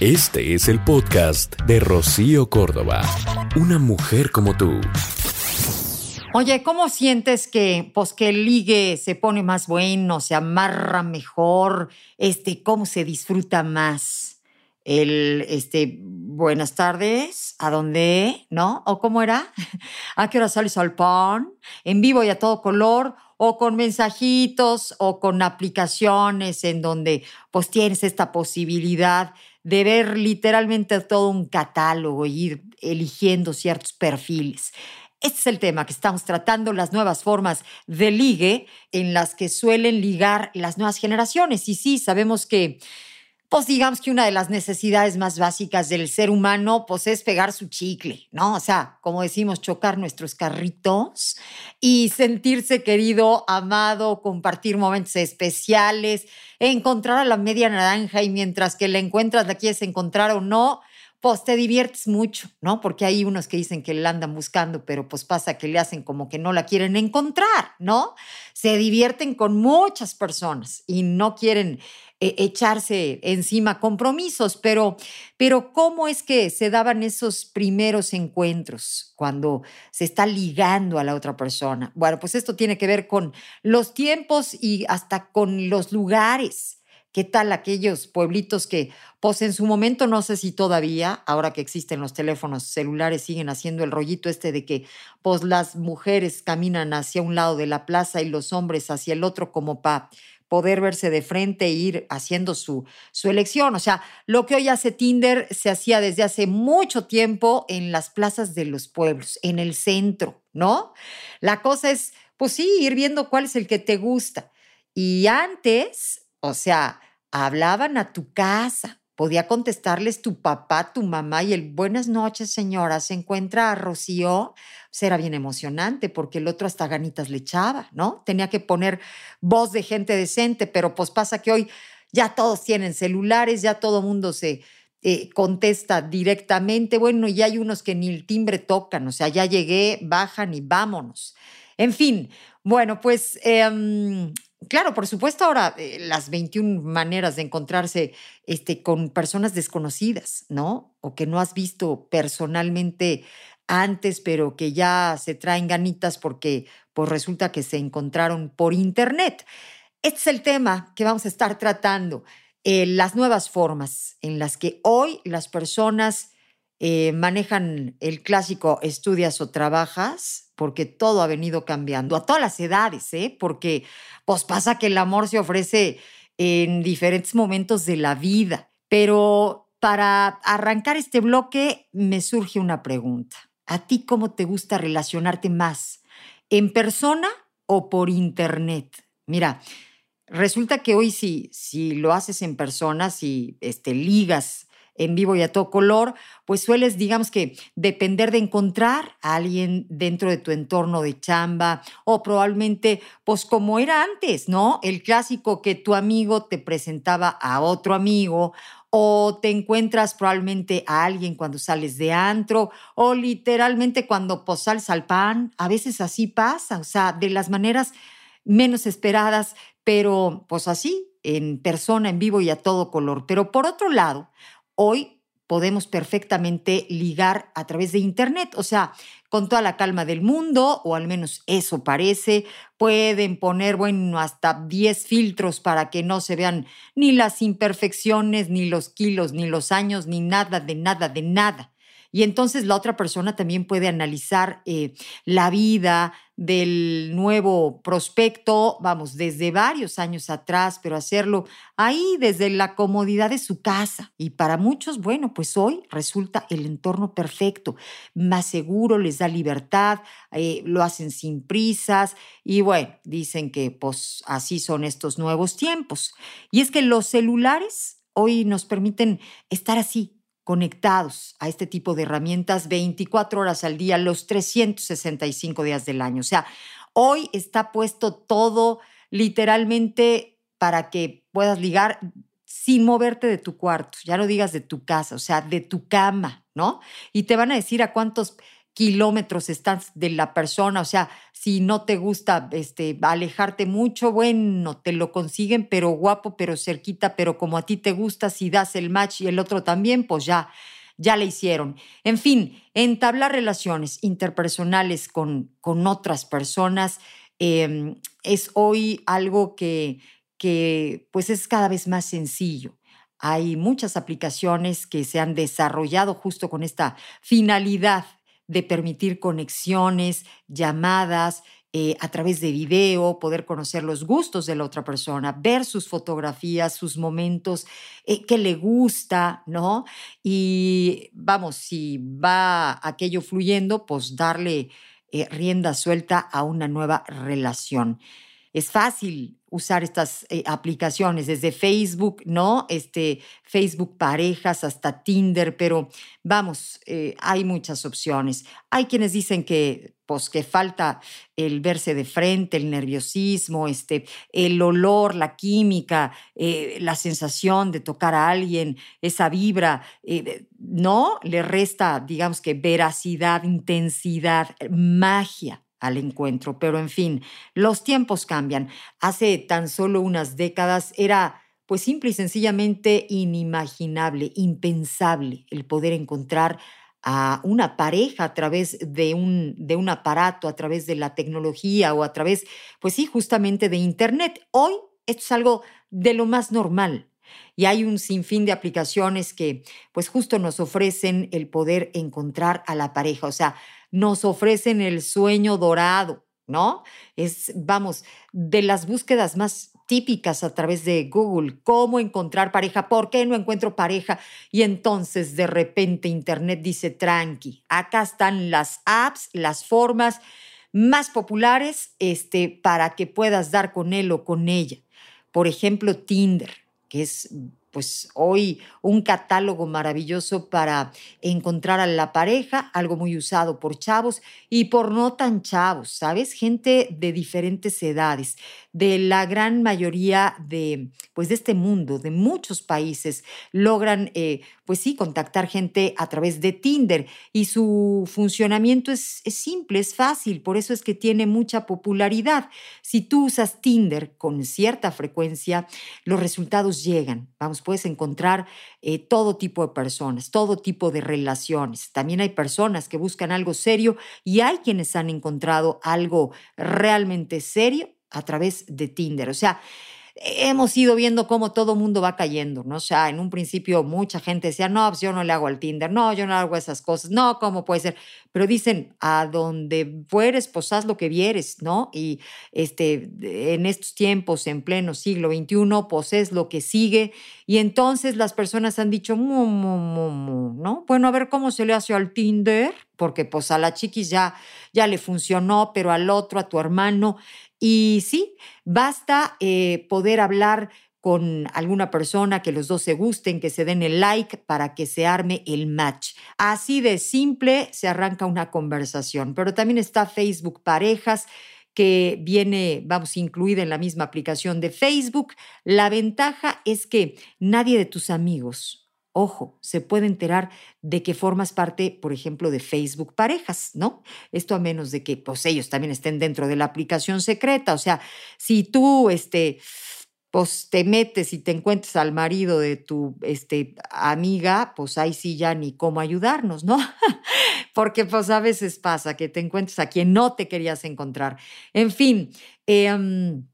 Este es el podcast de Rocío Córdoba. Una mujer como tú. Oye, ¿cómo sientes que, pues, que el ligue se pone más bueno, se amarra mejor? Este, ¿cómo se disfruta más? El, este, buenas tardes, ¿a dónde? ¿No? ¿O cómo era? ¿A qué hora sales al pan? ¿En vivo y a todo color? o con mensajitos o con aplicaciones en donde pues tienes esta posibilidad de ver literalmente todo un catálogo y ir eligiendo ciertos perfiles. Este es el tema que estamos tratando, las nuevas formas de ligue en las que suelen ligar las nuevas generaciones. Y sí, sabemos que pues digamos que una de las necesidades más básicas del ser humano, pues es pegar su chicle, ¿no? O sea, como decimos, chocar nuestros carritos y sentirse querido, amado, compartir momentos especiales, encontrar a la media naranja y mientras que la encuentras, la quieres encontrar o no, pues te diviertes mucho, ¿no? Porque hay unos que dicen que la andan buscando, pero pues pasa que le hacen como que no la quieren encontrar, ¿no? Se divierten con muchas personas y no quieren eh, echarse encima compromisos, pero, pero ¿cómo es que se daban esos primeros encuentros cuando se está ligando a la otra persona? Bueno, pues esto tiene que ver con los tiempos y hasta con los lugares. ¿Qué tal aquellos pueblitos que, pues en su momento, no sé si todavía, ahora que existen los teléfonos celulares, siguen haciendo el rollito este de que, pues las mujeres caminan hacia un lado de la plaza y los hombres hacia el otro como para poder verse de frente e ir haciendo su, su elección. O sea, lo que hoy hace Tinder se hacía desde hace mucho tiempo en las plazas de los pueblos, en el centro, ¿no? La cosa es, pues sí, ir viendo cuál es el que te gusta. Y antes, o sea, hablaban a tu casa, podía contestarles tu papá, tu mamá y el buenas noches, señora, se encuentra a Rocío. Será bien emocionante porque el otro hasta ganitas le echaba, ¿no? Tenía que poner voz de gente decente, pero pues pasa que hoy ya todos tienen celulares, ya todo mundo se eh, contesta directamente. Bueno, y hay unos que ni el timbre tocan, o sea, ya llegué, bajan y vámonos. En fin, bueno, pues em, Claro, por supuesto, ahora eh, las 21 maneras de encontrarse este, con personas desconocidas, ¿no? O que no has visto personalmente antes, pero que ya se traen ganitas porque pues resulta que se encontraron por internet. Este es el tema que vamos a estar tratando, eh, las nuevas formas en las que hoy las personas eh, manejan el clásico estudias o trabajas, porque todo ha venido cambiando, a todas las edades, ¿eh? porque pues pasa que el amor se ofrece en diferentes momentos de la vida. Pero para arrancar este bloque me surge una pregunta. ¿A ti cómo te gusta relacionarte más? ¿En persona o por internet? Mira, resulta que hoy si, si lo haces en persona, si este, ligas en vivo y a todo color, pues sueles, digamos que, depender de encontrar a alguien dentro de tu entorno de chamba o probablemente, pues como era antes, ¿no? El clásico que tu amigo te presentaba a otro amigo o te encuentras probablemente a alguien cuando sales de antro o literalmente cuando pues, sales al pan, a veces así pasa, o sea, de las maneras menos esperadas, pero pues así, en persona, en vivo y a todo color. Pero por otro lado, hoy podemos perfectamente ligar a través de Internet, o sea, con toda la calma del mundo, o al menos eso parece. Pueden poner, bueno, hasta 10 filtros para que no se vean ni las imperfecciones, ni los kilos, ni los años, ni nada, de nada, de nada. Y entonces la otra persona también puede analizar eh, la vida del nuevo prospecto, vamos, desde varios años atrás, pero hacerlo ahí desde la comodidad de su casa. Y para muchos, bueno, pues hoy resulta el entorno perfecto, más seguro, les da libertad, eh, lo hacen sin prisas y bueno, dicen que pues así son estos nuevos tiempos. Y es que los celulares hoy nos permiten estar así, conectados a este tipo de herramientas 24 horas al día, los 365 días del año. O sea, hoy está puesto todo literalmente para que puedas ligar sin moverte de tu cuarto, ya no digas de tu casa, o sea, de tu cama, ¿no? Y te van a decir a cuántos kilómetros estás de la persona, o sea, si no te gusta este, alejarte mucho, bueno, te lo consiguen, pero guapo, pero cerquita, pero como a ti te gusta, si das el match y el otro también, pues ya, ya le hicieron. En fin, entablar relaciones interpersonales con, con otras personas em, es hoy algo que, que pues es cada vez más sencillo. Hay muchas aplicaciones que se han desarrollado justo con esta finalidad de permitir conexiones, llamadas, eh, a través de video, poder conocer los gustos de la otra persona, ver sus fotografías, sus momentos, eh, qué le gusta, ¿no? Y vamos, si va aquello fluyendo, pues darle eh, rienda suelta a una nueva relación. Es fácil usar estas eh, aplicaciones, desde Facebook, ¿no? Este, Facebook parejas hasta Tinder, pero vamos, eh, hay muchas opciones. Hay quienes dicen que, pues, que falta el verse de frente, el nerviosismo, este, el olor, la química, eh, la sensación de tocar a alguien, esa vibra, ¿no? Le resta, digamos que, veracidad, intensidad, magia al encuentro. Pero en fin, los tiempos cambian. Hace tan solo unas décadas era pues simple y sencillamente inimaginable, impensable el poder encontrar a una pareja a través de un, de un aparato, a través de la tecnología o a través, pues sí, justamente de Internet. Hoy esto es algo de lo más normal. Y hay un sinfín de aplicaciones que pues justo nos ofrecen el poder encontrar a la pareja. O sea, nos ofrecen el sueño dorado, ¿no? Es, vamos, de las búsquedas más típicas a través de Google, cómo encontrar pareja, por qué no encuentro pareja. Y entonces de repente Internet dice, tranqui, acá están las apps, las formas más populares este, para que puedas dar con él o con ella. Por ejemplo, Tinder, que es pues hoy un catálogo maravilloso para encontrar a la pareja, algo muy usado por chavos y por no tan chavos, ¿sabes? Gente de diferentes edades, de la gran mayoría de, pues de este mundo, de muchos países, logran, eh, pues sí, contactar gente a través de Tinder y su funcionamiento es, es simple, es fácil, por eso es que tiene mucha popularidad. Si tú usas Tinder con cierta frecuencia, los resultados llegan. Vamos, puedes encontrar eh, todo tipo de personas, todo tipo de relaciones. También hay personas que buscan algo serio y hay quienes han encontrado algo realmente serio a través de Tinder. O sea, hemos ido viendo cómo todo mundo va cayendo, ¿no? O sea, en un principio mucha gente decía, no, pues yo no le hago al Tinder, no, yo no hago esas cosas, no, ¿cómo puede ser? Pero dicen, a donde fueres, pues haz lo que vieres, ¿no? Y este, en estos tiempos, en pleno siglo XXI, pues es lo que sigue. Y entonces las personas han dicho, ¿no? Bueno, a ver cómo se le hace al Tinder, porque pues a la chiquis ya, ya le funcionó, pero al otro, a tu hermano, y sí, basta eh, poder hablar con alguna persona, que los dos se gusten, que se den el like para que se arme el match. Así de simple se arranca una conversación. Pero también está Facebook Parejas que viene, vamos, incluida en la misma aplicación de Facebook. La ventaja es que nadie de tus amigos, ojo, se puede enterar de que formas parte, por ejemplo, de Facebook Parejas, ¿no? Esto a menos de que pues ellos también estén dentro de la aplicación secreta, o sea, si tú este pues te metes y te encuentras al marido de tu este, amiga, pues ahí sí ya ni cómo ayudarnos, ¿no? Porque pues a veces pasa que te encuentras a quien no te querías encontrar. En fin, em,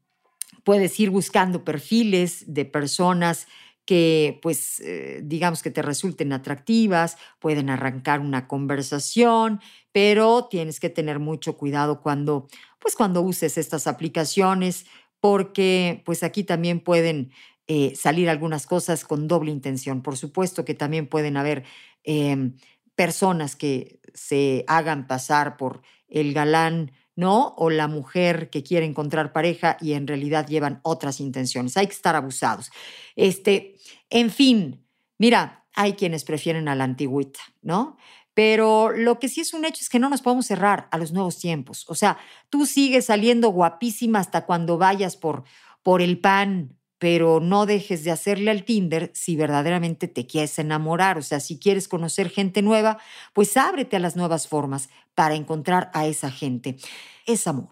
puedes ir buscando perfiles de personas que pues eh, digamos que te resulten atractivas, pueden arrancar una conversación, pero tienes que tener mucho cuidado cuando pues cuando uses estas aplicaciones porque pues aquí también pueden eh, salir algunas cosas con doble intención. Por supuesto que también pueden haber em, personas que se hagan pasar por el galán ¿no? O la mujer que quiere encontrar pareja y en realidad llevan otras intenciones. Hay que estar abusados. Este, en fin, mira, hay quienes prefieren a la antigüita, ¿no? Pero lo que sí es un hecho es que no nos podemos cerrar a los nuevos tiempos. O sea, tú sigues saliendo guapísima hasta cuando vayas por, por el pan pero no dejes de hacerle al Tinder si verdaderamente te quieres enamorar. O sea, si quieres conocer gente nueva, pues ábrete a las nuevas formas para encontrar a esa gente. Es amor.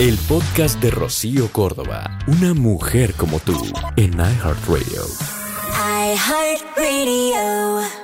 El podcast de Rocío Córdoba, una mujer como tú, en iHeartRadio. iHeartRadio.